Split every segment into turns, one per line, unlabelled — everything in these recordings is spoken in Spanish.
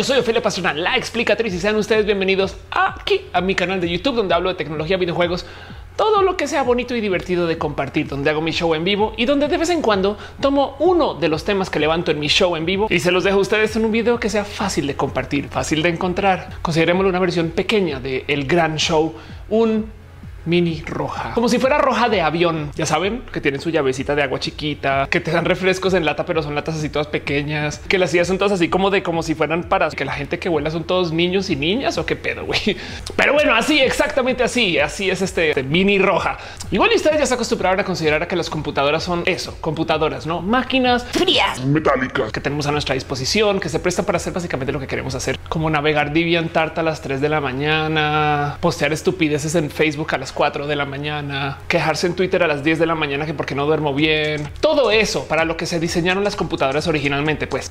Yo soy Ophelia Pastrana, la explicatriz y sean ustedes bienvenidos aquí a mi canal de YouTube donde hablo de tecnología, videojuegos, todo lo que sea bonito y divertido de compartir, donde hago mi show en vivo y donde de vez en cuando tomo uno de los temas que levanto en mi show en vivo y se los dejo a ustedes en un video que sea fácil de compartir, fácil de encontrar. Considerémoslo una versión pequeña de el gran show, un mini roja, como si fuera roja de avión. Ya saben que tienen su llavecita de agua chiquita, que te dan refrescos en lata, pero son latas así todas pequeñas, que las sillas son todas así como de como si fueran para que la gente que vuela son todos niños y niñas o qué pedo, güey. Pero bueno, así exactamente así, así es este, este mini roja. Igual ustedes ya se acostumbraron a considerar que las computadoras son eso, computadoras, no máquinas frías,
metálicas
que tenemos a nuestra disposición, que se prestan para hacer básicamente lo que queremos hacer, como navegar DeviantArt a las 3 de la mañana, postear estupideces en Facebook a las 4 de la mañana, quejarse en Twitter a las 10 de la mañana que porque no duermo bien. Todo eso para lo que se diseñaron las computadoras originalmente, pues.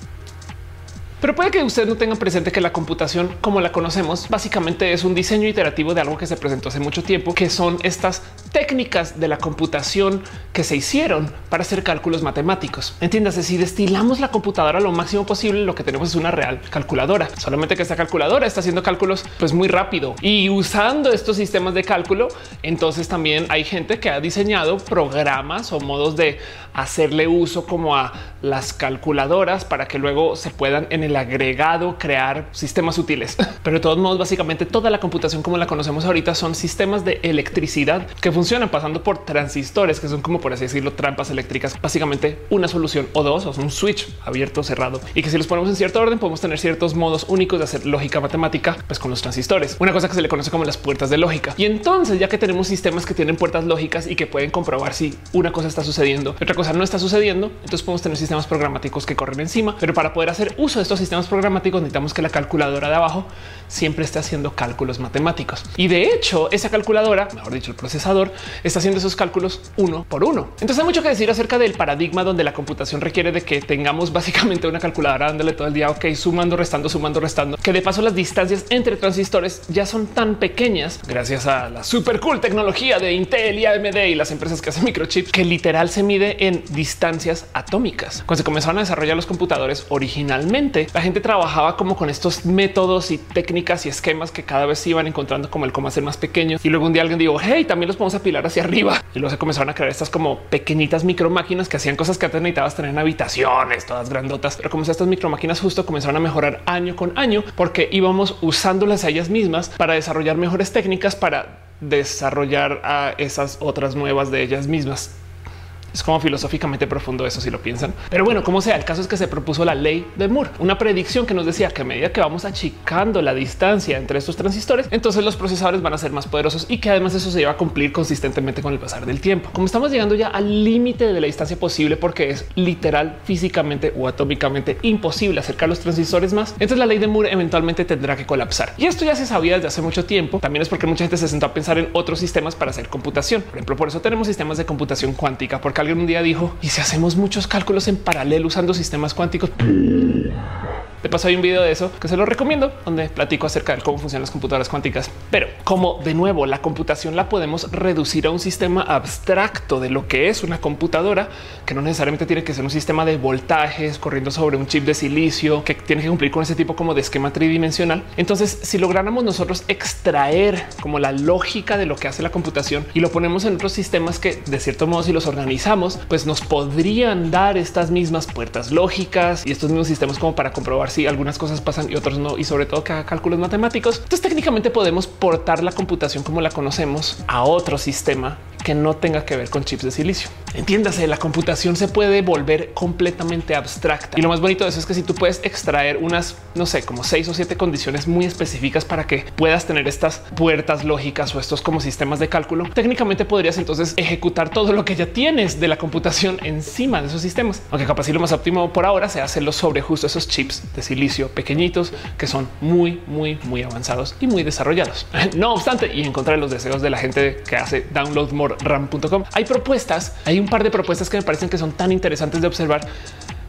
Pero puede que ustedes no tengan presente que la computación como la conocemos básicamente es un diseño iterativo de algo que se presentó hace mucho tiempo, que son estas técnicas de la computación que se hicieron para hacer cálculos matemáticos. Entiéndase, si destilamos la computadora lo máximo posible, lo que tenemos es una real calculadora. Solamente que esta calculadora está haciendo cálculos pues muy rápido y usando estos sistemas de cálculo, entonces también hay gente que ha diseñado programas o modos de hacerle uso como a las calculadoras para que luego se puedan en el agregado crear sistemas útiles. Pero de todos modos, básicamente toda la computación como la conocemos ahorita son sistemas de electricidad que funcionan pasando por transistores, que son como por así decirlo, trampas eléctricas, básicamente una solución o dos, o un switch abierto, cerrado, y que si los ponemos en cierto orden podemos tener ciertos modos únicos de hacer lógica matemática, pues con los transistores, una cosa que se le conoce como las puertas de lógica. Y entonces, ya que tenemos sistemas que tienen puertas lógicas y que pueden comprobar si una cosa está sucediendo, otra cosa no está sucediendo, entonces podemos tener sistemas programáticos que corren encima, pero para poder hacer uso de estos sistemas programáticos necesitamos que la calculadora de abajo siempre esté haciendo cálculos matemáticos. Y de hecho, esa calculadora, mejor dicho, el procesador, está haciendo esos cálculos uno por uno. Entonces hay mucho que decir acerca del paradigma donde la computación requiere de que tengamos básicamente una calculadora dándole todo el día, ok, sumando, restando, sumando, restando, que de paso las distancias entre transistores ya son tan pequeñas gracias a la super cool tecnología de Intel y AMD y las empresas que hacen microchips que literal se mide en distancias atómicas. Cuando se comenzaron a desarrollar los computadores originalmente, la gente trabajaba como con estos métodos y técnicas y esquemas que cada vez se iban encontrando como el cómo hacer más pequeño. Y luego un día alguien dijo, hey, también los podemos apilar hacia arriba. Y luego se comenzaron a crear estas como pequeñitas micro máquinas que hacían cosas que antes necesitabas tener en habitaciones, todas grandotas. Pero como estas micro máquinas justo comenzaron a mejorar año con año porque íbamos usándolas a ellas mismas para desarrollar mejores técnicas para desarrollar a esas otras nuevas de ellas mismas. Es como filosóficamente profundo eso si lo piensan. Pero bueno, como sea, el caso es que se propuso la ley de Moore, una predicción que nos decía que a medida que vamos achicando la distancia entre estos transistores, entonces los procesadores van a ser más poderosos y que además eso se lleva a cumplir consistentemente con el pasar del tiempo. Como estamos llegando ya al límite de la distancia posible porque es literal físicamente o atómicamente imposible acercar los transistores más, entonces la ley de Moore eventualmente tendrá que colapsar. Y esto ya se sabía desde hace mucho tiempo. También es porque mucha gente se sentó a pensar en otros sistemas para hacer computación. Por ejemplo, por eso tenemos sistemas de computación cuántica, porque alguien un día dijo y si hacemos muchos cálculos en paralelo usando sistemas cuánticos. De paso hay un video de eso que se lo recomiendo donde platico acerca de cómo funcionan las computadoras cuánticas. Pero como de nuevo la computación la podemos reducir a un sistema abstracto de lo que es una computadora, que no necesariamente tiene que ser un sistema de voltajes corriendo sobre un chip de silicio que tiene que cumplir con ese tipo como de esquema tridimensional. Entonces, si lográramos nosotros extraer como la lógica de lo que hace la computación y lo ponemos en otros sistemas que de cierto modo si los organizamos, pues nos podrían dar estas mismas puertas lógicas y estos mismos sistemas como para comprobar si algunas cosas pasan y otros no, y sobre todo que cálculos matemáticos. Entonces técnicamente podemos portar la computación como la conocemos a otro sistema que no tenga que ver con chips de silicio. Entiéndase, la computación se puede volver completamente abstracta. Y lo más bonito de eso es que si tú puedes extraer unas, no sé, como seis o siete condiciones muy específicas para que puedas tener estas puertas lógicas o estos como sistemas de cálculo, técnicamente podrías entonces ejecutar todo lo que ya tienes de la computación encima de esos sistemas. Aunque capaz lo más óptimo por ahora sea hacerlo sobre justo esos chips de silicio pequeñitos que son muy, muy, muy avanzados y muy desarrollados. No obstante, y en contra de los deseos de la gente que hace download more ram.com. Hay propuestas, hay un par de propuestas que me parecen que son tan interesantes de observar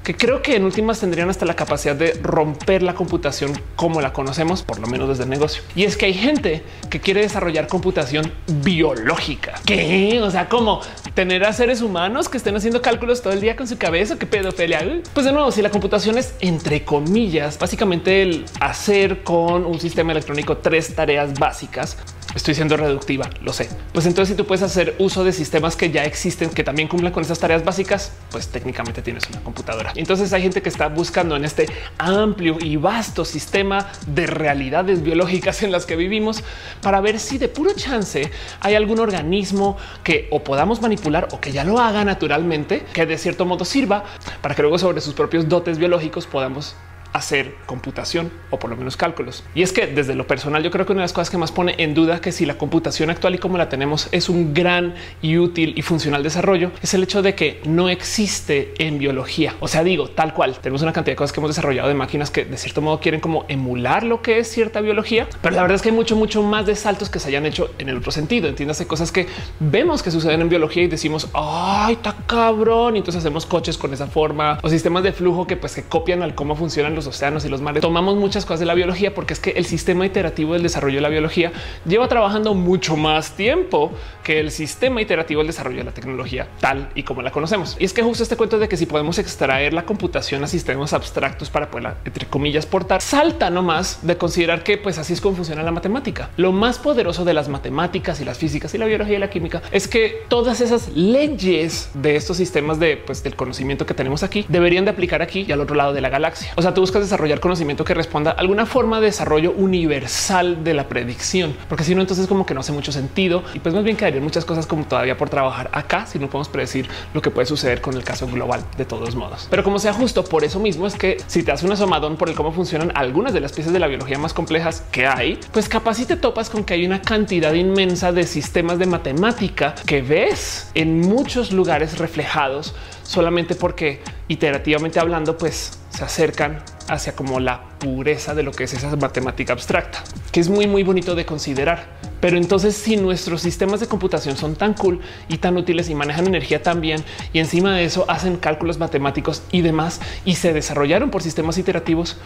que creo que en últimas tendrían hasta la capacidad de romper la computación como la conocemos, por lo menos desde el negocio. Y es que hay gente que quiere desarrollar computación biológica. ¿Qué? O sea, como tener a seres humanos que estén haciendo cálculos todo el día con su cabeza. ¿Qué pedofilia? Pues de nuevo, si la computación es entre comillas, básicamente el hacer con un sistema electrónico tres tareas básicas, Estoy siendo reductiva, lo sé. Pues entonces si tú puedes hacer uso de sistemas que ya existen, que también cumplan con esas tareas básicas, pues técnicamente tienes una computadora. Entonces hay gente que está buscando en este amplio y vasto sistema de realidades biológicas en las que vivimos para ver si de puro chance hay algún organismo que o podamos manipular o que ya lo haga naturalmente, que de cierto modo sirva para que luego sobre sus propios dotes biológicos podamos hacer computación o por lo menos cálculos. Y es que desde lo personal yo creo que una de las cosas que más pone en duda que si la computación actual y como la tenemos es un gran y útil y funcional desarrollo es el hecho de que no existe en biología. O sea, digo tal cual tenemos una cantidad de cosas que hemos desarrollado de máquinas que de cierto modo quieren como emular lo que es cierta biología, pero la verdad es que hay mucho, mucho más de saltos que se hayan hecho en el otro sentido. Entiéndase cosas que vemos que suceden en biología y decimos ay, está cabrón. Y entonces hacemos coches con esa forma o sistemas de flujo que pues que copian al cómo funcionan océanos y los mares. Tomamos muchas cosas de la biología porque es que el sistema iterativo del desarrollo de la biología lleva trabajando mucho más tiempo que el sistema iterativo del desarrollo de la tecnología tal y como la conocemos. Y es que justo este cuento de que si podemos extraer la computación a sistemas abstractos para poderla, entre comillas, portar, salta nomás de considerar que pues así es como funciona la matemática. Lo más poderoso de las matemáticas y las físicas y la biología y la química es que todas esas leyes de estos sistemas de pues del conocimiento que tenemos aquí deberían de aplicar aquí y al otro lado de la galaxia. O sea, tú buscas desarrollar conocimiento que responda a alguna forma de desarrollo universal de la predicción, porque si no, entonces como que no hace mucho sentido y pues más bien quedarían muchas cosas como todavía por trabajar acá si no podemos predecir lo que puede suceder con el caso global de todos modos. Pero como sea justo, por eso mismo es que si te hace un asomadón por el cómo funcionan algunas de las piezas de la biología más complejas que hay, pues capaz si te topas con que hay una cantidad inmensa de sistemas de matemática que ves en muchos lugares reflejados solamente porque iterativamente hablando, pues se acercan hacia como la pureza de lo que es esa matemática abstracta, que es muy, muy bonito de considerar. Pero entonces, si nuestros sistemas de computación son tan cool y tan útiles y manejan energía tan bien, y encima de eso hacen cálculos matemáticos y demás, y se desarrollaron por sistemas iterativos,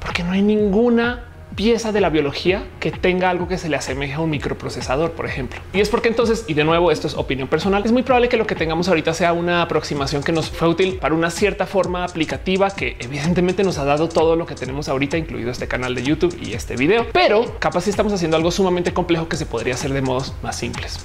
porque no hay ninguna pieza de la biología que tenga algo que se le asemeje a un microprocesador, por ejemplo. Y es porque entonces, y de nuevo, esto es opinión personal, es muy probable que lo que tengamos ahorita sea una aproximación que nos fue útil para una cierta forma aplicativa que evidentemente nos ha dado todo lo que tenemos ahorita, incluido este canal de YouTube y este video, pero capaz si estamos haciendo algo sumamente complejo que se podría hacer de modos más simples.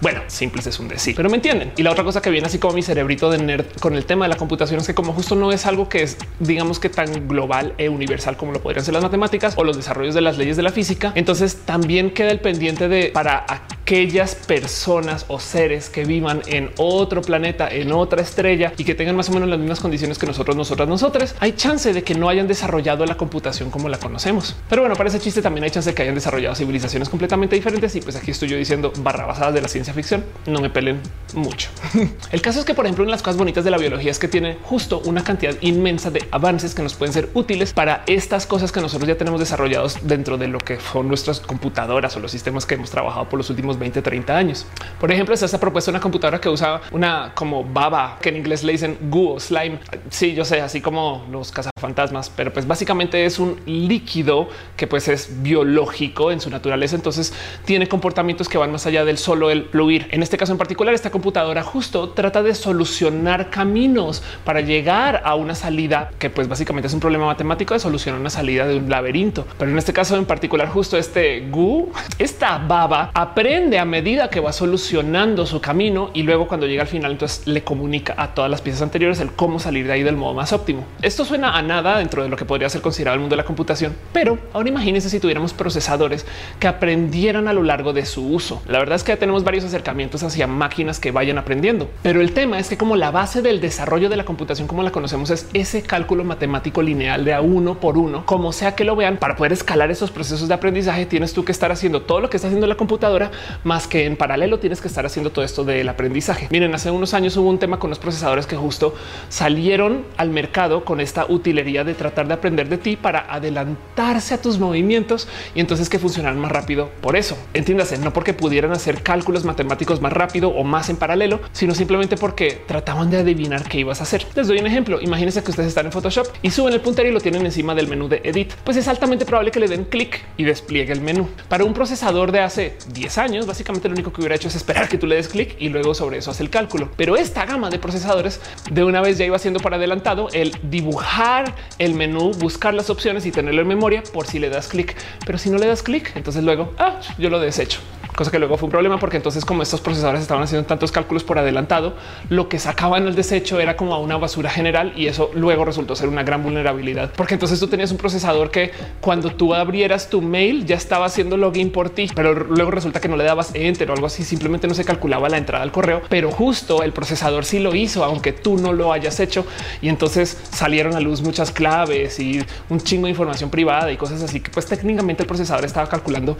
Bueno, simples es un decir, pero me entienden. Y la otra cosa que viene así como mi cerebrito de nerd con el tema de la computación es que como justo no es algo que es, digamos que tan global e universal como lo podrían ser las matemáticas o los desarrollos de las leyes de la física, entonces también queda el pendiente de para aquellas personas o seres que vivan en otro planeta, en otra estrella y que tengan más o menos las mismas condiciones que nosotros, nosotras, nosotros, hay chance de que no hayan desarrollado la computación como la conocemos. Pero bueno, para ese chiste también hay chance de que hayan desarrollado civilizaciones completamente diferentes. Y pues aquí estoy yo diciendo barra basadas de la ciencia ficción. No me pelen mucho. El caso es que, por ejemplo, una de las cosas bonitas de la biología es que tiene justo una cantidad inmensa de avances que nos pueden ser útiles para estas cosas que nosotros ya tenemos desarrollados dentro de lo que son nuestras computadoras o los sistemas que hemos trabajado por los últimos 20, 30 años. Por ejemplo, esta propuesta una computadora que usa una como baba que en inglés le dicen goo slime. Sí, yo sé, así como los cazafantasmas, pero pues básicamente es un líquido que pues es biológico en su naturaleza. Entonces tiene comportamientos que van más allá del solo el fluir. En este caso en particular, esta computadora justo trata de solucionar caminos para llegar a una salida que pues básicamente es un problema matemático de solucionar una salida de un laberinto. Pero en este caso en particular, justo este goo, esta baba aprende a medida que va solucionando su camino y luego cuando llega al final, entonces le comunica a todas las piezas anteriores el cómo salir de ahí del modo más óptimo. Esto suena a nada dentro de lo que podría ser considerado el mundo de la computación, pero ahora imagínense si tuviéramos procesadores que aprendieran a lo largo de su uso. La verdad es que ya tenemos varios acercamientos hacia máquinas que vayan aprendiendo, pero el tema es que como la base del desarrollo de la computación como la conocemos es ese cálculo matemático lineal de a uno por uno, como sea que lo vean, para poder escalar esos procesos de aprendizaje tienes tú que estar haciendo todo lo que está haciendo la computadora más que en paralelo tienes que estar haciendo todo esto del aprendizaje. Miren, hace unos años hubo un tema con los procesadores que justo salieron al mercado con esta utilería de tratar de aprender de ti para adelantarse a tus movimientos y entonces que funcionaran más rápido. Por eso, entiéndase, no porque pudieran hacer cálculos matemáticos más rápido o más en paralelo, sino simplemente porque trataban de adivinar qué ibas a hacer. Les doy un ejemplo. Imagínense que ustedes están en Photoshop y suben el puntero y lo tienen encima del menú de edit. Pues es altamente probable que le den clic y despliegue el menú. Para un procesador de hace 10 años, básicamente lo único que hubiera hecho es esperar que tú le des clic y luego sobre eso hace el cálculo. Pero esta gama de procesadores de una vez ya iba siendo para adelantado el dibujar el menú, buscar las opciones y tenerlo en memoria por si le das clic. Pero si no le das clic, entonces luego ah, yo lo desecho cosa que luego fue un problema porque entonces como estos procesadores estaban haciendo tantos cálculos por adelantado, lo que sacaban el desecho era como a una basura general y eso luego resultó ser una gran vulnerabilidad. Porque entonces tú tenías un procesador que cuando tú abrieras tu mail ya estaba haciendo login por ti, pero luego resulta que no le dabas enter o algo así, simplemente no se calculaba la entrada al correo, pero justo el procesador sí lo hizo, aunque tú no lo hayas hecho. Y entonces salieron a luz muchas claves y un chingo de información privada y cosas así que pues técnicamente el procesador estaba calculando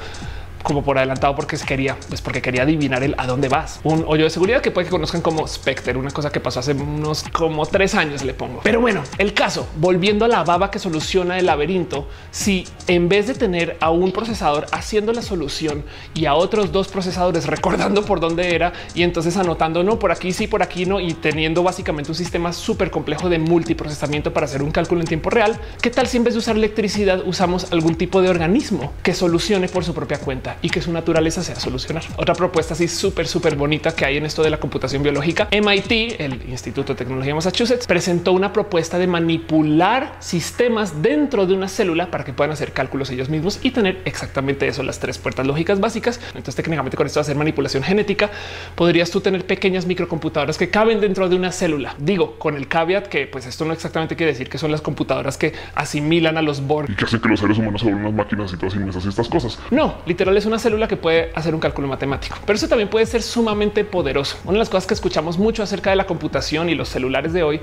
como por adelantado porque se quería, pues porque quería adivinar el a dónde vas. Un hoyo de seguridad que puede que conozcan como Spectre, una cosa que pasó hace unos como tres años le pongo. Pero bueno, el caso, volviendo a la baba que soluciona el laberinto, si en vez de tener a un procesador haciendo la solución y a otros dos procesadores recordando por dónde era y entonces anotando no por aquí sí, por aquí no y teniendo básicamente un sistema súper complejo de multiprocesamiento para hacer un cálculo en tiempo real, ¿qué tal si en vez de usar electricidad usamos algún tipo de organismo que solucione por su propia cuenta? Y que su naturaleza sea solucionar. Otra propuesta así súper, súper bonita que hay en esto de la computación biológica. MIT, el Instituto de Tecnología de Massachusetts, presentó una propuesta de manipular sistemas dentro de una célula para que puedan hacer cálculos ellos mismos y tener exactamente eso, las tres puertas lógicas básicas. Entonces técnicamente con esto de hacer manipulación genética, podrías tú tener pequeñas microcomputadoras que caben dentro de una célula. Digo, con el caveat que pues esto no exactamente quiere decir que son las computadoras que asimilan a los Borg.
Y que hacen que los seres humanos sean unas máquinas y todas estas cosas.
No, literal es una célula que puede hacer un cálculo matemático, pero eso también puede ser sumamente poderoso. Una de las cosas que escuchamos mucho acerca de la computación y los celulares de hoy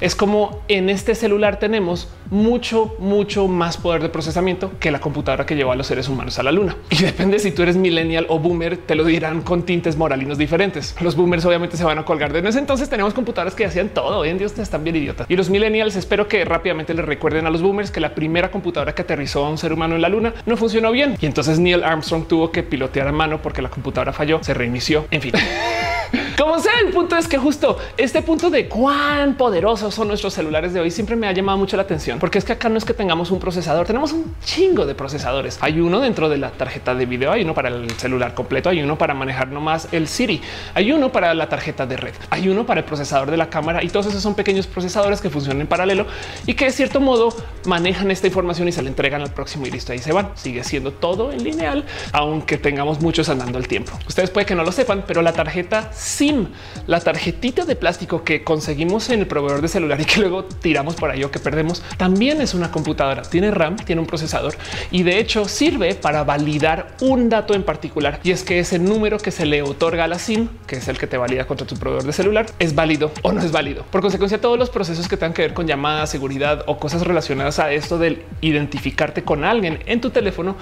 es como en este celular tenemos mucho, mucho más poder de procesamiento que la computadora que llevó a los seres humanos a la luna. Y depende si tú eres millennial o boomer, te lo dirán con tintes moralinos diferentes. Los boomers obviamente se van a colgar de en ese entonces tenemos computadoras que hacían todo. Hoy en día ustedes están bien idiotas. Y los millennials espero que rápidamente les recuerden a los boomers que la primera computadora que aterrizó a un ser humano en la luna no funcionó bien. Y entonces Neil Armstrong tuvo que pilotear a mano porque la computadora falló, se reinició. En fin. Como sea, el punto es que justo este punto de cuán poderosos son nuestros celulares de hoy siempre me ha llamado mucho la atención, porque es que acá no es que tengamos un procesador, tenemos un chingo de procesadores. Hay uno dentro de la tarjeta de video, hay uno para el celular completo, hay uno para manejar nomás el Siri, hay uno para la tarjeta de red, hay uno para el procesador de la cámara y todos esos son pequeños procesadores que funcionan en paralelo y que de cierto modo manejan esta información y se la entregan al próximo y listo ahí se van. Sigue siendo todo en lineal, aunque tengamos muchos andando el tiempo. Ustedes puede que no lo sepan, pero la tarjeta SIM, la tarjetita de plástico que conseguimos en el proveedor de celular y que luego tiramos por ahí o que perdemos, también es una computadora. Tiene RAM, tiene un procesador y de hecho sirve para validar un dato en particular. Y es que ese número que se le otorga a la SIM, que es el que te valida contra tu proveedor de celular, es válido o no es válido. Por consecuencia, todos los procesos que tengan que ver con llamadas, seguridad o cosas relacionadas a esto del identificarte con alguien en tu teléfono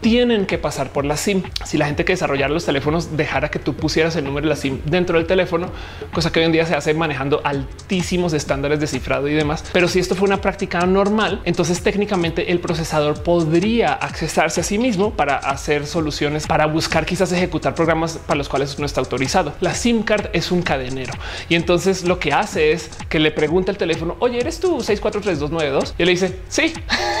tienen que pasar por la SIM. Si la gente que desarrollara los teléfonos dejara que tú pusieras el número de la SIM dentro del teléfono, cosa que hoy en día se hace manejando altísimos estándares de cifrado y demás. Pero si esto fue una práctica normal, entonces técnicamente el procesador podría accesarse a sí mismo para hacer soluciones, para buscar quizás ejecutar programas para los cuales no está autorizado. La SIM card es un cadenero y entonces lo que hace es que le pregunta el teléfono, oye, ¿eres tú 643292? Y le dice, sí.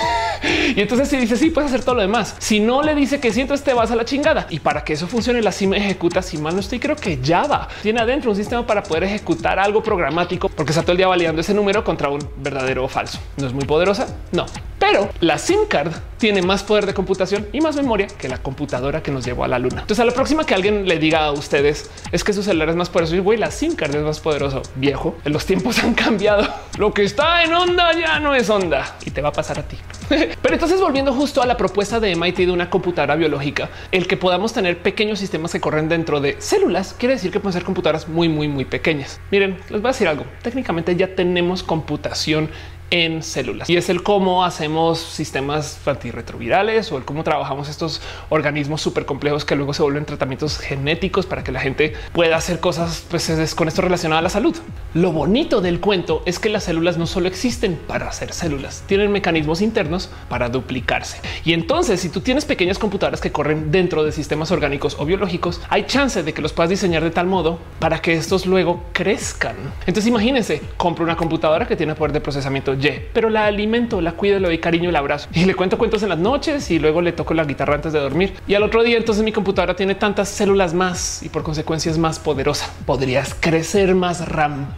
y entonces si dice sí, puedes hacer todo lo demás. Si no le dice que siento te vas a la chingada. Y para que eso funcione, la SIM ejecuta, si mal no estoy, creo que Java tiene adentro un sistema para poder ejecutar algo programático, porque está todo el día validando ese número contra un verdadero o falso. No es muy poderosa, no, pero la SIM card tiene más poder de computación y más memoria que la computadora que nos llevó a la luna. Entonces, a la próxima que alguien le diga a ustedes es que su celular es más poderoso y güey, la SIM card es más poderoso. Viejo, los tiempos han cambiado. Lo que está en onda ya no es onda y te va a pasar a ti. Pero entonces volviendo justo a la propuesta de MIT de una computadora biológica, el que podamos tener pequeños sistemas que corren dentro de células quiere decir que pueden ser computadoras muy, muy, muy pequeñas. Miren, les voy a decir algo. Técnicamente ya tenemos computación en células y es el cómo hacemos sistemas antirretrovirales o el cómo trabajamos estos organismos súper complejos que luego se vuelven tratamientos genéticos para que la gente pueda hacer cosas pues, con esto relacionado a la salud. Lo bonito del cuento es que las células no solo existen para hacer células, tienen mecanismos internos para duplicarse. Y entonces, si tú tienes pequeñas computadoras que corren dentro de sistemas orgánicos o biológicos, hay chance de que los puedas diseñar de tal modo para que estos luego crezcan. Entonces, imagínense, compro una computadora que tiene poder de procesamiento Pero la alimento, la cuido, le doy cariño, el abrazo y le cuento cuentos en las noches y luego le toco la guitarra antes de dormir. Y al otro día, entonces mi computadora tiene tantas células más y por consecuencia es más poderosa. Podrías crecer más RAM.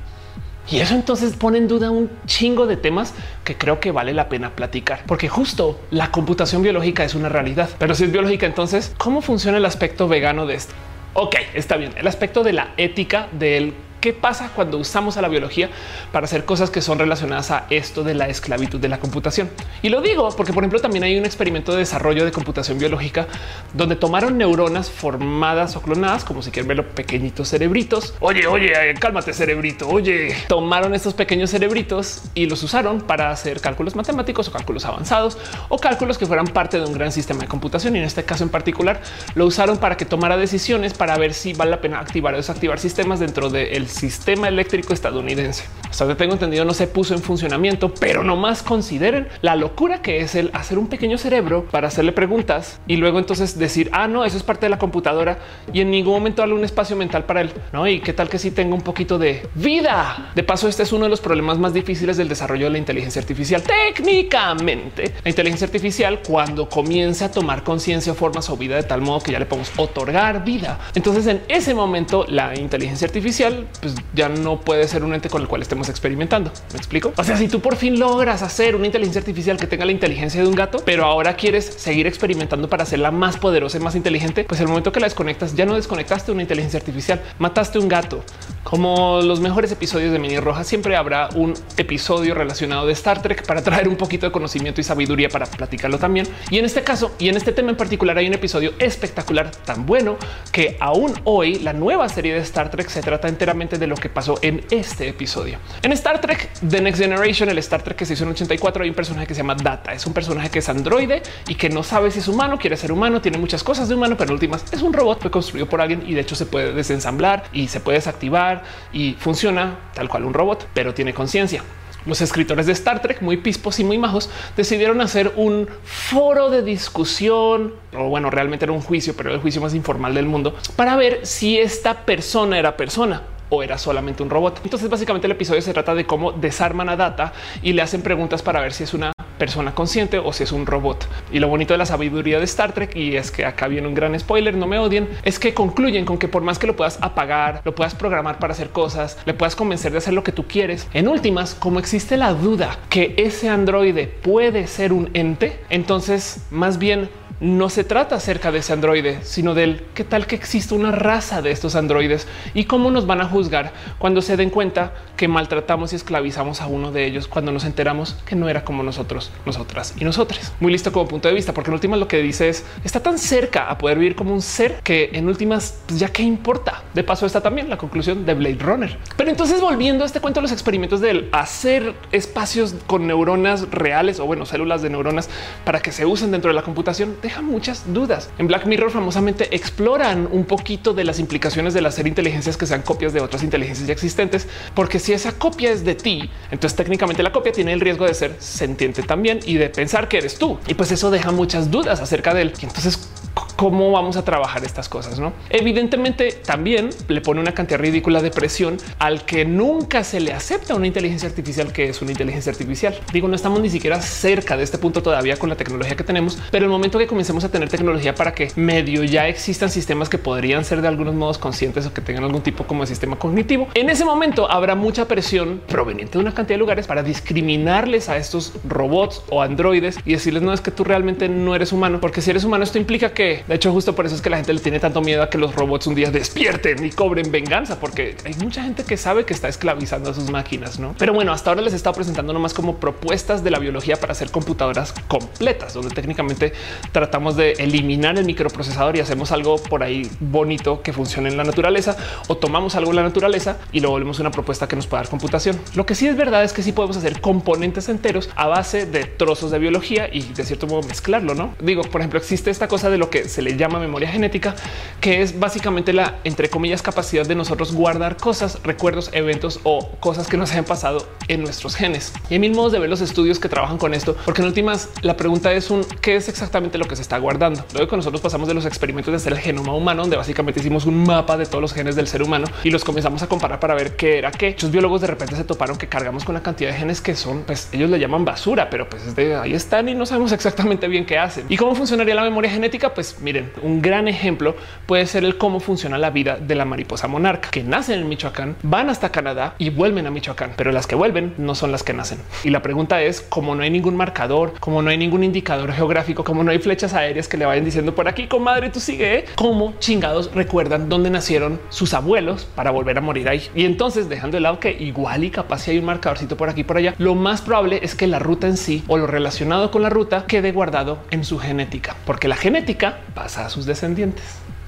Y eso entonces pone en duda un chingo de temas que creo que vale la pena platicar, porque justo la computación biológica es una realidad. Pero si es biológica, entonces, ¿cómo funciona el aspecto vegano de esto? Ok, está bien. El aspecto de la ética del qué pasa cuando usamos a la biología para hacer cosas que son relacionadas a esto de la esclavitud de la computación. Y lo digo porque, por ejemplo, también hay un experimento de desarrollo de computación biológica donde tomaron neuronas formadas o clonadas, como si quieren verlo, pequeñitos cerebritos. Oye, oye, cálmate cerebrito. Oye, tomaron estos pequeños cerebritos y los usaron para hacer cálculos matemáticos o cálculos avanzados o cálculos que fueran parte de un gran sistema de computación. Y en este caso en particular lo usaron para que tomara decisiones para ver si vale la pena activar o desactivar sistemas dentro del sistema eléctrico estadounidense. Hasta donde tengo entendido no se puso en funcionamiento, pero no más consideren la locura que es el hacer un pequeño cerebro para hacerle preguntas y luego entonces decir, ah, no, eso es parte de la computadora y en ningún momento darle un espacio mental para él. No, y qué tal que si sí tenga un poquito de vida. De paso, este es uno de los problemas más difíciles del desarrollo de la inteligencia artificial. Técnicamente, la inteligencia artificial, cuando comienza a tomar conciencia, formas o vida de tal modo que ya le podemos otorgar vida. Entonces, en ese momento, la inteligencia artificial pues ya no puede ser un ente con el cual estemos experimentando. Me explico. O sea, si tú por fin logras hacer una inteligencia artificial que tenga la inteligencia de un gato, pero ahora quieres seguir experimentando para hacerla más poderosa y más inteligente, pues el momento que la desconectas, ya no desconectaste una inteligencia artificial, mataste un gato. Como los mejores episodios de Mini Roja, siempre habrá un episodio relacionado de Star Trek para traer un poquito de conocimiento y sabiduría para platicarlo también. Y en este caso y en este tema en particular hay un episodio espectacular tan bueno que aún hoy la nueva serie de Star Trek se trata enteramente de lo que pasó en este episodio. En Star Trek The Next Generation, el Star Trek que se hizo en 84, hay un personaje que se llama Data. Es un personaje que es androide y que no sabe si es humano, quiere ser humano, tiene muchas cosas de humano, pero últimas es un robot, fue construido por alguien y de hecho se puede desensamblar y se puede desactivar y funciona tal cual un robot, pero tiene conciencia los escritores de Star Trek, muy pispos y muy majos, decidieron hacer un foro de discusión, o bueno, realmente era un juicio, pero el juicio más informal del mundo, para ver si esta persona era persona o era solamente un robot. Entonces básicamente el episodio se trata de cómo desarman a Data y le hacen preguntas para ver si es una persona consciente o si es un robot. Y lo bonito de la sabiduría de Star Trek, y es que acá viene un gran spoiler, no me odien, es que concluyen con que por más que lo puedas apagar, lo puedas programar para hacer cosas, le puedas convencer de hacer lo que tú quieres. En últimas, como existe la duda que ese androide puede ser un ente, entonces más bien no se trata acerca de ese androide, sino del qué tal que existe una raza de estos androides y cómo nos van a juzgar cuando se den cuenta que maltratamos y esclavizamos a uno de ellos cuando nos enteramos que no era como nosotros, nosotras y nosotros. Muy listo como punto de vista, porque en últimas lo que dice es está tan cerca a poder vivir como un ser que en últimas pues ya qué importa. De paso está también la conclusión de Blade Runner. Pero entonces volviendo a este cuento, los experimentos del hacer espacios con neuronas reales o bueno, células de neuronas para que se usen dentro de la computación, muchas dudas. En Black Mirror famosamente exploran un poquito de las implicaciones de hacer inteligencias que sean copias de otras inteligencias ya existentes, porque si esa copia es de ti, entonces técnicamente la copia tiene el riesgo de ser sentiente también y de pensar que eres tú. Y pues eso deja muchas dudas acerca de él. Y entonces cómo vamos a trabajar estas cosas. No, evidentemente también le pone una cantidad ridícula de presión al que nunca se le acepta una inteligencia artificial que es una inteligencia artificial. Digo, no estamos ni siquiera cerca de este punto todavía con la tecnología que tenemos, pero el momento que comencemos a tener tecnología para que medio ya existan sistemas que podrían ser de algunos modos conscientes o que tengan algún tipo como de sistema cognitivo, en ese momento habrá mucha presión proveniente de una cantidad de lugares para discriminarles a estos robots o androides y decirles no es que tú realmente no eres humano, porque si eres humano esto implica que De hecho, justo por eso es que la gente le tiene tanto miedo a que los robots un día despierten y cobren venganza, porque hay mucha gente que sabe que está esclavizando a sus máquinas, ¿no? Pero bueno, hasta ahora les he estado presentando nomás como propuestas de la biología para hacer computadoras completas, donde técnicamente tratamos de eliminar el microprocesador y hacemos algo por ahí bonito que funcione en la naturaleza o tomamos algo en la naturaleza y lo volvemos una propuesta que nos pueda dar computación. Lo que sí es verdad es que sí podemos hacer componentes enteros a base de trozos de biología y de cierto modo mezclarlo, ¿no? Digo, por ejemplo, existe esta cosa de lo que se le llama memoria genética, que es básicamente la, entre comillas, capacidad de nosotros guardar cosas, recuerdos, eventos o cosas que nos hayan pasado en nuestros genes. Y hay mil modos de ver los estudios que trabajan con esto, porque en últimas la pregunta es un qué es exactamente lo que se está guardando. Luego nosotros pasamos de los experimentos de hacer el genoma humano, donde básicamente hicimos un mapa de todos los genes del ser humano y los comenzamos a comparar para ver qué era qué. Muchos biólogos de repente se toparon que cargamos con la cantidad de genes que son, pues ellos le llaman basura, pero pues de ahí están y no sabemos exactamente bien qué hacen. ¿Y cómo funcionaría la memoria genética? Pues miren, un gran ejemplo puede ser el cómo funciona la vida de la mariposa monarca, que nacen en Michoacán, van hasta Canadá y vuelven a Michoacán, pero las que vuelven no son las que nacen. Y la pregunta es, como no hay ningún marcador, como no hay ningún indicador geográfico, como no hay flechas aéreas que le vayan diciendo por aquí, comadre, tú sigue, ¿eh? cómo chingados recuerdan dónde nacieron sus abuelos para volver a morir ahí. Y entonces dejando de lado que igual y capaz si hay un marcadorcito por aquí por allá, lo más probable es que la ruta en sí o lo relacionado con la ruta quede guardado en su genética, porque la genética pasa a sus descendientes.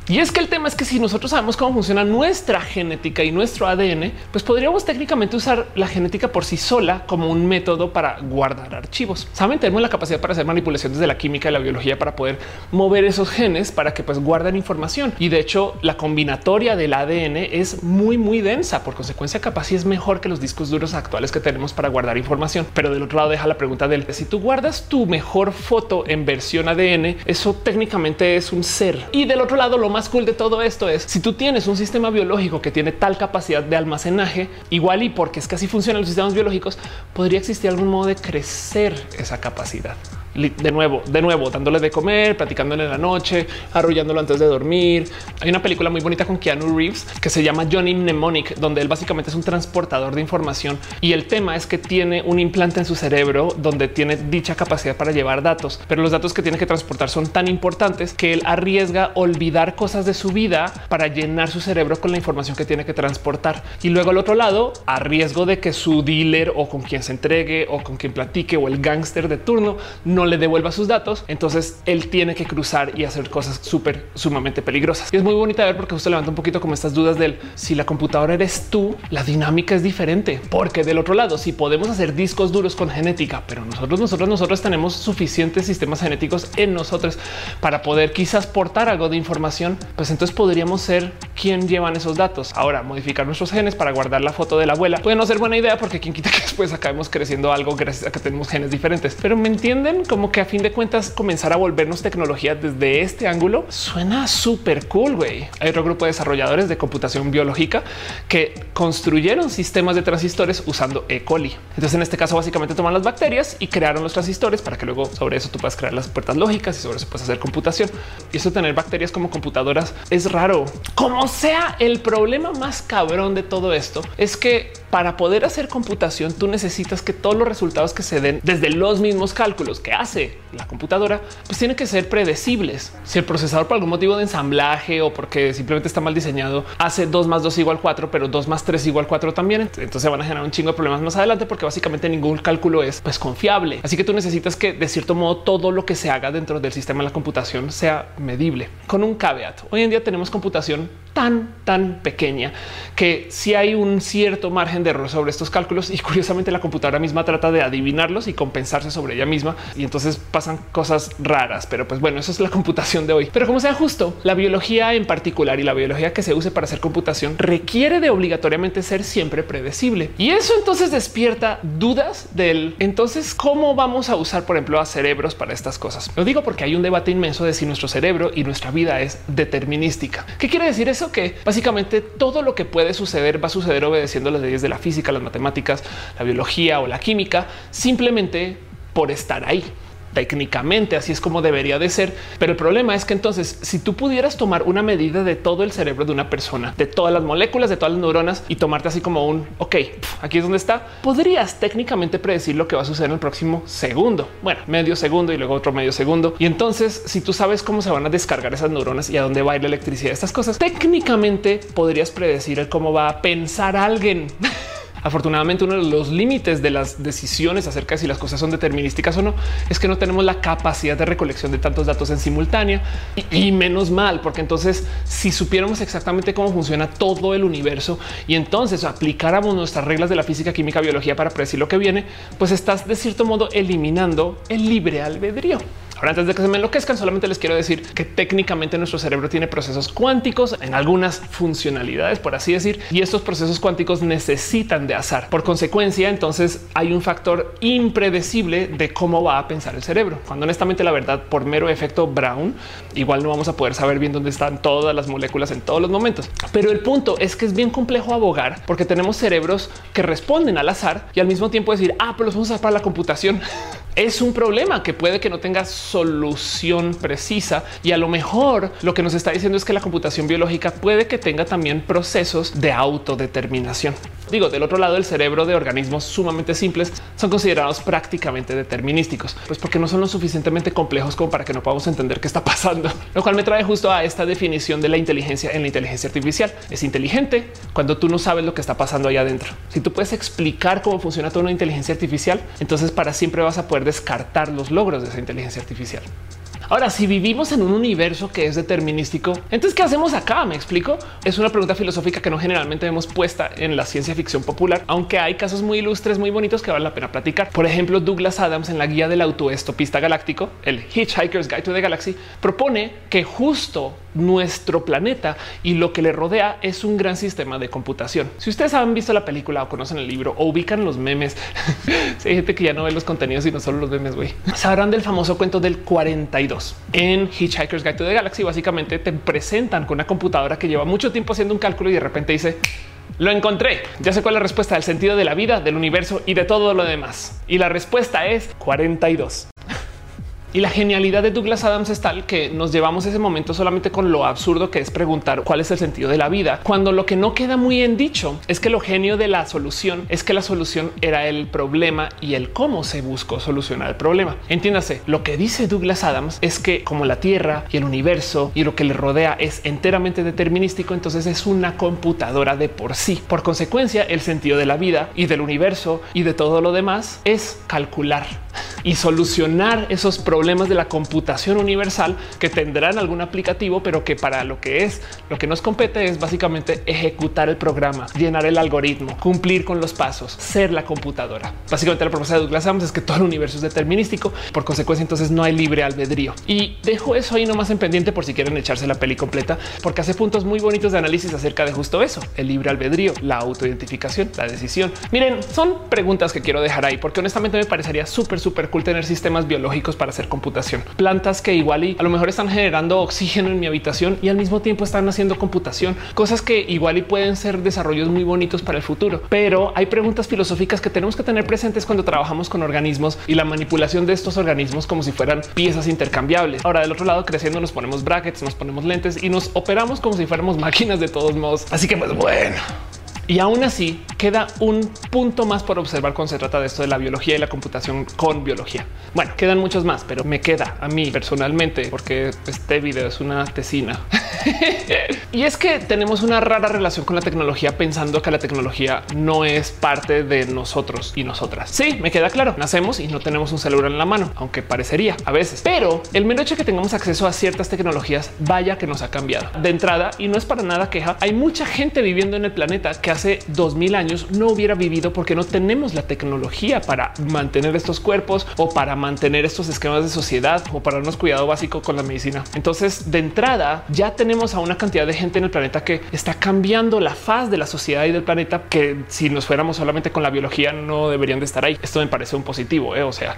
Y es que el tema es que si nosotros sabemos cómo funciona nuestra genética y nuestro ADN, pues podríamos técnicamente usar la genética por sí sola como un método para guardar archivos. Saben, tenemos la capacidad para hacer manipulaciones de la química y la biología para poder mover esos genes para que pues guarden información. Y de hecho, la combinatoria del ADN es muy, muy densa. Por consecuencia, capaz y es mejor que los discos duros actuales que tenemos para guardar información. Pero del otro lado deja la pregunta del si tú guardas tu mejor foto en versión ADN, eso técnicamente es un ser. Y del otro lado, lo más cool de todo esto es si tú tienes un sistema biológico que tiene tal capacidad de almacenaje, igual y porque es que así funcionan los sistemas biológicos, podría existir algún modo de crecer esa capacidad de nuevo, de nuevo, dándole de comer, platicándole en la noche, arrullándolo antes de dormir. Hay una película muy bonita con Keanu Reeves que se llama Johnny Mnemonic, donde él básicamente es un transportador de información y el tema es que tiene un implante en su cerebro donde tiene dicha capacidad para llevar datos, pero los datos que tiene que transportar son tan importantes que él arriesga olvidar cosas de su vida para llenar su cerebro con la información que tiene que transportar. Y luego al otro lado, a riesgo de que su dealer o con quien se entregue o con quien platique o el gángster de turno no le devuelva sus datos, entonces él tiene que cruzar y hacer cosas súper sumamente peligrosas. Y es muy bonita ver porque justo levanta un poquito como estas dudas del si la computadora eres tú, la dinámica es diferente, porque del otro lado, si podemos hacer discos duros con genética, pero nosotros, nosotros, nosotros tenemos suficientes sistemas genéticos en nosotros para poder quizás portar algo de información, pues entonces podríamos ser quien llevan esos datos. Ahora modificar nuestros genes para guardar la foto de la abuela puede no ser buena idea porque quien quita que después acabemos creciendo algo gracias a que tenemos genes diferentes, pero me entienden como que a fin de cuentas comenzar a volvernos tecnología desde este ángulo suena súper cool. güey. Hay otro grupo de desarrolladores de computación biológica que construyeron sistemas de transistores usando E. coli. Entonces, en este caso, básicamente toman las bacterias y crearon los transistores para que luego sobre eso tú puedas crear las puertas lógicas y sobre eso puedes hacer computación. Y eso tener bacterias como computadoras es raro. Como sea, el problema más cabrón de todo esto es que para poder hacer computación, tú necesitas que todos los resultados que se den desde los mismos cálculos que hace la computadora, pues tienen que ser predecibles. Si el procesador por algún motivo de ensamblaje o porque simplemente está mal diseñado, hace 2 más 2 igual 4, pero 2 más 3 igual 4 también, entonces van a generar un chingo de problemas más adelante porque básicamente ningún cálculo es pues, confiable. Así que tú necesitas que de cierto modo todo lo que se haga dentro del sistema de la computación sea medible. Con un caveat, hoy en día tenemos computación tan, tan pequeña que si hay un cierto margen de error sobre estos cálculos y curiosamente la computadora misma trata de adivinarlos y compensarse sobre ella misma pasan cosas raras. Pero pues bueno, eso es la computación de hoy. Pero como sea justo, la biología en particular y la biología que se use para hacer computación requiere de obligatoriamente ser siempre predecible. Y eso entonces despierta dudas del entonces cómo vamos a usar, por ejemplo, a cerebros para estas cosas. Lo digo porque hay un debate inmenso de si nuestro cerebro y nuestra vida es determinística. ¿Qué quiere decir eso? Que básicamente todo lo que puede suceder va a suceder obedeciendo las leyes de la física, las matemáticas, la biología o la química, simplemente por estar ahí. Técnicamente así es como debería de ser. Pero el problema es que entonces si tú pudieras tomar una medida de todo el cerebro de una persona, de todas las moléculas, de todas las neuronas y tomarte así como un, ok, aquí es donde está, podrías técnicamente predecir lo que va a suceder en el próximo segundo. Bueno, medio segundo y luego otro medio segundo. Y entonces si tú sabes cómo se van a descargar esas neuronas y a dónde va a ir la electricidad, estas cosas, técnicamente podrías predecir el cómo va a pensar alguien. Afortunadamente, uno de los límites de las decisiones acerca de si las cosas son determinísticas o no es que no tenemos la capacidad de recolección de tantos datos en simultánea y, menos mal, porque entonces si supiéramos exactamente cómo funciona todo el universo y entonces aplicáramos nuestras reglas de la física, química, biología para predecir lo que viene, pues estás de cierto modo eliminando el libre albedrío. Ahora, antes de que se me enloquezcan, solamente les quiero decir que técnicamente nuestro cerebro tiene procesos cuánticos en algunas funcionalidades, por así decir, y estos procesos cuánticos necesitan de azar. Por consecuencia, entonces hay un factor impredecible de cómo va a pensar el cerebro. Cuando honestamente la verdad, por mero efecto Brown, igual no vamos a poder saber bien dónde están todas las moléculas en todos los momentos. Pero el punto es que es bien complejo abogar porque tenemos cerebros que responden al azar y al mismo tiempo decir, ah, pero los vamos a usar para la computación. es un problema que puede que no tenga solución precisa y a lo mejor lo que nos está diciendo es que la computación biológica puede que tenga también procesos de autodeterminación. Digo, del otro lado, el cerebro de organismos sumamente simples son considerados prácticamente determinísticos, pues porque no son lo suficientemente complejos como para que no podamos entender qué está pasando, lo cual me trae justo a esta definición de la inteligencia en la inteligencia artificial. Es inteligente cuando tú no sabes lo que está pasando ahí adentro. Si tú puedes explicar cómo funciona toda una inteligencia artificial, entonces para siempre vas a poder descartar los logros de esa inteligencia artificial. Ahora, si vivimos en un universo que es determinístico, entonces, ¿qué hacemos acá? Me explico. Es una pregunta filosófica que no generalmente vemos puesta en la ciencia ficción popular, aunque hay casos muy ilustres, muy bonitos que vale la pena platicar. Por ejemplo, Douglas Adams en la guía del autoestopista galáctico, el Hitchhiker's Guide to the Galaxy, propone que justo nuestro planeta y lo que le rodea es un gran sistema de computación. Si ustedes han visto la película o conocen el libro o ubican los memes, si hay gente que ya no ve los contenidos y no solo los memes, güey, sabrán del famoso cuento del 42. En Hitchhiker's Guide to the Galaxy, básicamente te presentan con una computadora que lleva mucho tiempo haciendo un cálculo y de repente dice, lo encontré. Ya sé cuál es la respuesta del sentido de la vida, del universo y de todo lo demás. Y la respuesta es 42. Y la genialidad de Douglas Adams es tal que nos llevamos ese momento solamente con lo absurdo que es preguntar cuál es el sentido de la vida, cuando lo que no queda muy en dicho es que lo genio de la solución es que la solución era el problema y el cómo se buscó solucionar el problema. Entiéndase, lo que dice Douglas Adams es que como la Tierra y el universo y lo que le rodea es enteramente determinístico, entonces es una computadora de por sí. Por consecuencia, el sentido de la vida y del universo y de todo lo demás es calcular y solucionar esos problemas de la computación universal que tendrán algún aplicativo, pero que para lo que es lo que nos compete es básicamente ejecutar el programa, llenar el algoritmo, cumplir con los pasos, ser la computadora. Básicamente la propuesta de Douglas Adams es que todo el universo es determinístico, por consecuencia entonces no hay libre albedrío. Y dejo eso ahí nomás en pendiente por si quieren echarse la peli completa, porque hace puntos muy bonitos de análisis acerca de justo eso, el libre albedrío, la autoidentificación, la decisión. Miren, son preguntas que quiero dejar ahí porque honestamente me parecería súper, súper tener sistemas biológicos para hacer computación. Plantas que igual y a lo mejor están generando oxígeno en mi habitación y al mismo tiempo están haciendo computación, cosas que igual y pueden ser desarrollos muy bonitos para el futuro. Pero hay preguntas filosóficas que tenemos que tener presentes cuando trabajamos con organismos y la manipulación de estos organismos como si fueran piezas intercambiables. Ahora del otro lado creciendo nos ponemos brackets, nos ponemos lentes y nos operamos como si fuéramos máquinas de todos modos. Así que pues bueno, y aún así queda un punto más por observar cuando se trata de esto de la biología y la computación con biología. Bueno, quedan muchos más, pero me queda a mí personalmente porque este video es una tesina. y es que tenemos una rara relación con la tecnología pensando que la tecnología no es parte de nosotros y nosotras. Sí, me queda claro. Nacemos y no tenemos un celular en la mano, aunque parecería a veces, pero el mero hecho que tengamos acceso a ciertas tecnologías, vaya que nos ha cambiado de entrada y no es para nada queja. Hay mucha gente viviendo en el planeta que hace 2000 años no hubiera vivido porque no tenemos la tecnología para mantener estos cuerpos o para mantener estos esquemas de sociedad o para darnos cuidado básico con la medicina. Entonces, de entrada, ya tenemos a una cantidad de gente en el planeta que está cambiando la faz de la sociedad y del planeta que si nos fuéramos solamente con la biología no deberían de estar ahí. Esto me parece un positivo. ¿eh? O sea,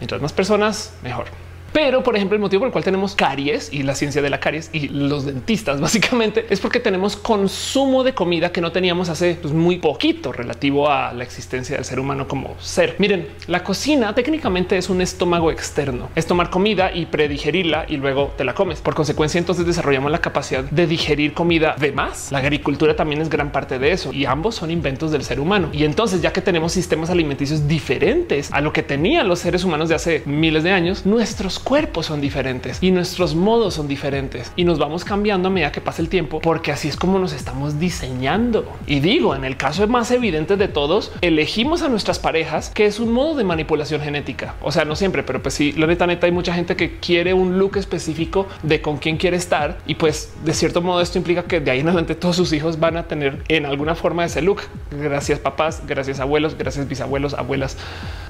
mientras más personas, mejor. Pero, por ejemplo, el motivo por el cual tenemos caries y la ciencia de la caries y los dentistas básicamente es porque tenemos consumo de comida que no teníamos hace pues, muy poquito relativo a la existencia del ser humano como ser. Miren, la cocina técnicamente es un estómago externo. Es tomar comida y predigerirla y luego te la comes. Por consecuencia, entonces desarrollamos la capacidad de digerir comida de más. La agricultura también es gran parte de eso y ambos son inventos del ser humano. Y entonces, ya que tenemos sistemas alimenticios diferentes a lo que tenían los seres humanos de hace miles de años, nuestros cuerpos son diferentes y nuestros modos son diferentes y nos vamos cambiando a medida que pasa el tiempo, porque así es como nos estamos diseñando. Y digo, en el caso más evidente de todos, elegimos a nuestras parejas, que es un modo de manipulación genética. O sea, no siempre, pero pues sí, la neta, neta, hay mucha gente que quiere un look específico de con quién quiere estar y pues de cierto modo esto implica que de ahí en adelante todos sus hijos van a tener en alguna forma ese look. Gracias papás, gracias abuelos, gracias bisabuelos, abuelas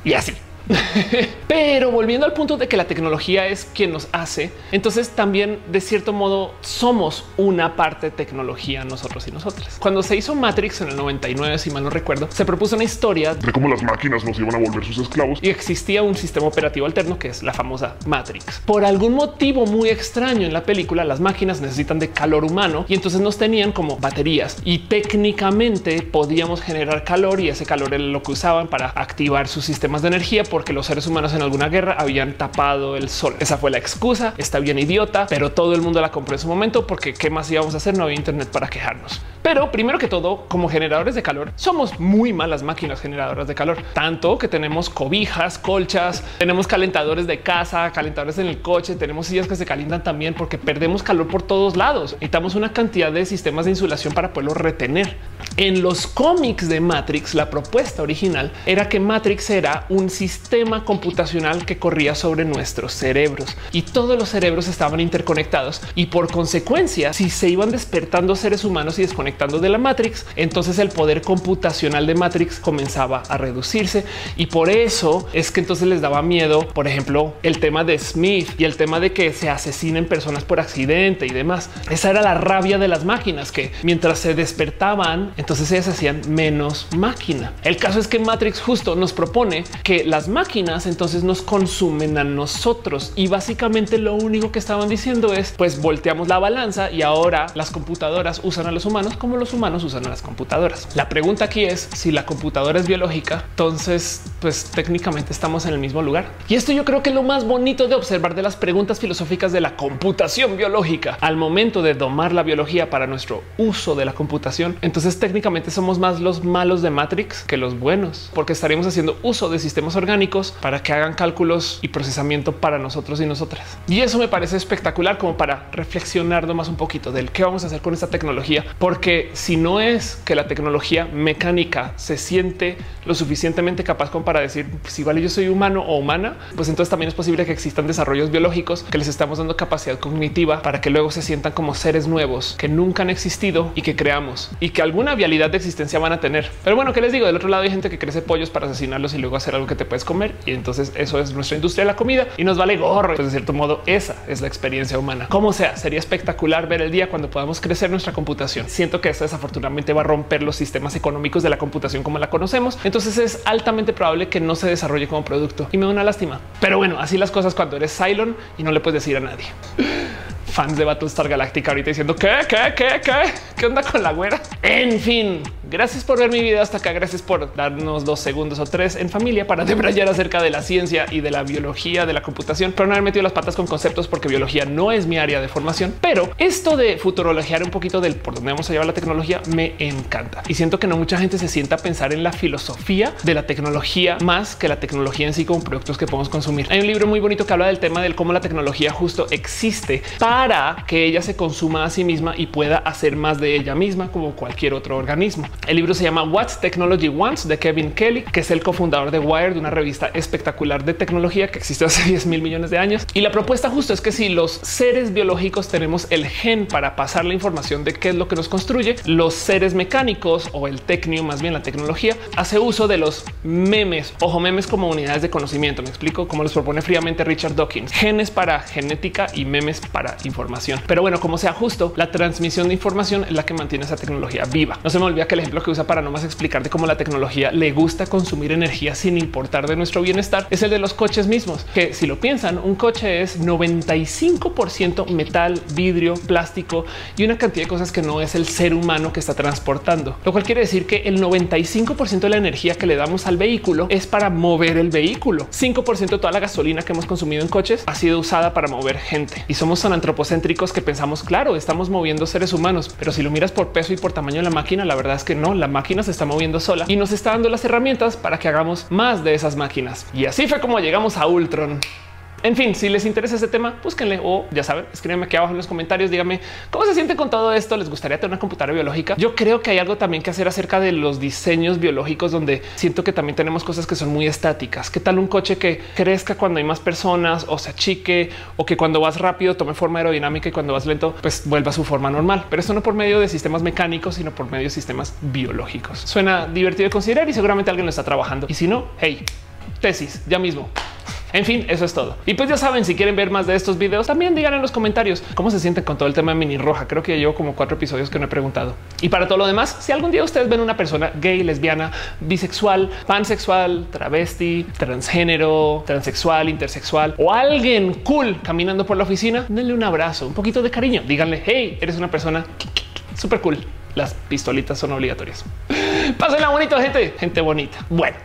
y así. Pero volviendo al punto de que la tecnología es quien nos hace, entonces también de cierto modo somos una parte de tecnología nosotros y nosotras. Cuando se hizo Matrix en el 99, si mal no recuerdo, se propuso una historia
de cómo las máquinas nos iban a volver sus esclavos
y existía un sistema operativo alterno que es la famosa Matrix. Por algún motivo muy extraño en la película, las máquinas necesitan de calor humano y entonces nos tenían como baterías y técnicamente podíamos generar calor y ese calor era lo que usaban para activar sus sistemas de energía porque los seres humanos en alguna guerra habían tapado el sol. Esa fue la excusa. Está bien idiota, pero todo el mundo la compró en su momento porque qué más íbamos a hacer? No había internet para quejarnos. Pero primero que todo, como generadores de calor, somos muy malas máquinas generadoras de calor, tanto que tenemos cobijas, colchas, tenemos calentadores de casa, calentadores en el coche, tenemos sillas que se calientan también porque perdemos calor por todos lados. Necesitamos una cantidad de sistemas de insulación para poderlo retener. En los cómics de Matrix, la propuesta original era que Matrix era un sistema sistema computacional que corría sobre nuestros cerebros y todos los cerebros estaban interconectados y por consecuencia, si se iban despertando seres humanos y desconectando de la Matrix, entonces el poder computacional de Matrix comenzaba a reducirse y por eso es que entonces les daba miedo, por ejemplo, el tema de Smith y el tema de que se asesinen personas por accidente y demás. Esa era la rabia de las máquinas que mientras se despertaban, entonces ellas hacían menos máquina. El caso es que Matrix justo nos propone que las máquinas entonces nos consumen a nosotros y básicamente lo único que estaban diciendo es pues volteamos la balanza y ahora las computadoras usan a los humanos como los humanos usan a las computadoras. La pregunta aquí es si la computadora es biológica, entonces pues técnicamente estamos en el mismo lugar. Y esto yo creo que es lo más bonito de observar de las preguntas filosóficas de la computación biológica al momento de domar la biología para nuestro uso de la computación. Entonces técnicamente somos más los malos de Matrix que los buenos, porque estaríamos haciendo uso de sistemas orgánicos para que hagan cálculos y procesamiento para nosotros y nosotras. Y eso me parece espectacular como para reflexionar más un poquito del qué vamos a hacer con esta tecnología, porque si no es que la tecnología mecánica se siente lo suficientemente capaz como para decir si igual yo soy humano o humana, pues entonces también es posible que existan desarrollos biológicos que les estamos dando capacidad cognitiva para que luego se sientan como seres nuevos que nunca han existido y que creamos y que alguna vialidad de existencia van a tener. Pero bueno, ¿qué les digo? Del otro lado hay gente que crece pollos para asesinarlos y luego hacer algo que te puedes comer. Y entonces eso es nuestra industria de la comida y nos vale gorro. Pues de cierto modo, esa es la experiencia humana. Como sea, sería espectacular ver el día cuando podamos crecer nuestra computación. Siento que esto desafortunadamente va a romper los sistemas económicos de la computación como la conocemos. Entonces es altamente probable que no se desarrolle como producto y me da una lástima. Pero bueno, así las cosas cuando eres Cylon y no le puedes decir a nadie fans de Battlestar Galactica ahorita diciendo que, qué, qué, qué, qué onda con la güera. En fin, gracias por ver mi video hasta acá. Gracias por darnos dos segundos o tres en familia para debrayar acerca de la ciencia y de la biología de la computación, pero no haber metido las patas con conceptos porque biología no es mi área de formación. Pero esto de futurologiar un poquito del por dónde vamos a llevar la tecnología me encanta y siento que no mucha gente se sienta a pensar en la filosofía de la tecnología más que la tecnología en sí como productos que podemos consumir. Hay un libro muy bonito que habla del tema del cómo la tecnología justo existe para que ella se consuma a sí misma y pueda hacer más de ella misma como cualquier otro organismo. El libro se llama What's Technology Wants de Kevin Kelly, que es el cofundador de Wired, una revista espectacular de tecnología que existe hace 10 mil millones de años. Y la propuesta justo es que si los seres biológicos tenemos el gen para pasar la información de qué es lo que nos construye, los seres mecánicos o el tecnio, más bien la tecnología, hace uso de los memes, ojo, memes como unidades de conocimiento. Me explico cómo los propone fríamente Richard Dawkins, genes para genética y memes para información. Pero bueno, como sea justo, la transmisión de información es la que mantiene esa tecnología viva. No se me olvida que el ejemplo que usa para no más explicar de cómo la tecnología le gusta consumir energía sin importar de nuestro bienestar es el de los coches mismos, que si lo piensan, un coche es 95% metal, vidrio, plástico y una cantidad de cosas que no es el ser humano que está transportando, lo cual quiere decir que el 95% de la energía que le damos al vehículo es para mover el vehículo. 5% de toda la gasolina que hemos consumido en coches ha sido usada para mover gente y somos tan antropocéntricos que pensamos, claro, estamos moviendo seres humanos, pero si lo miras por peso y por tamaño de la máquina, la verdad es que no, la máquina se está moviendo sola y nos está dando las herramientas para que hagamos más de esas máquinas. Y así fue como llegamos a Ultron. En fin, si les interesa ese tema, búsquenle o ya saben, escríbanme aquí abajo en los comentarios. Díganme cómo se siente con todo esto. Les gustaría tener una computadora biológica. Yo creo que hay algo también que hacer acerca de los diseños biológicos, donde siento que también tenemos cosas que son muy estáticas. ¿Qué tal un coche que crezca cuando hay más personas o se achique o que cuando vas rápido tome forma aerodinámica y cuando vas lento, pues vuelva a su forma normal? Pero esto no por medio de sistemas mecánicos, sino por medio de sistemas biológicos. Suena divertido de considerar y seguramente alguien lo está trabajando. Y si no, hey, tesis ya mismo. En fin, eso es todo. Y pues ya saben, si quieren ver más de estos videos, también digan en los comentarios cómo se sienten con todo el tema de mini roja. Creo que llevo como cuatro episodios que no he preguntado. Y para todo lo demás, si algún día ustedes ven una persona gay, lesbiana, bisexual, pansexual, travesti, transgénero, transexual, intersexual o alguien cool caminando por la oficina, denle un abrazo, un poquito de cariño. Díganle, hey, eres una persona súper cool. Las pistolitas son obligatorias. Pásenla bonito, gente, gente bonita. Bueno.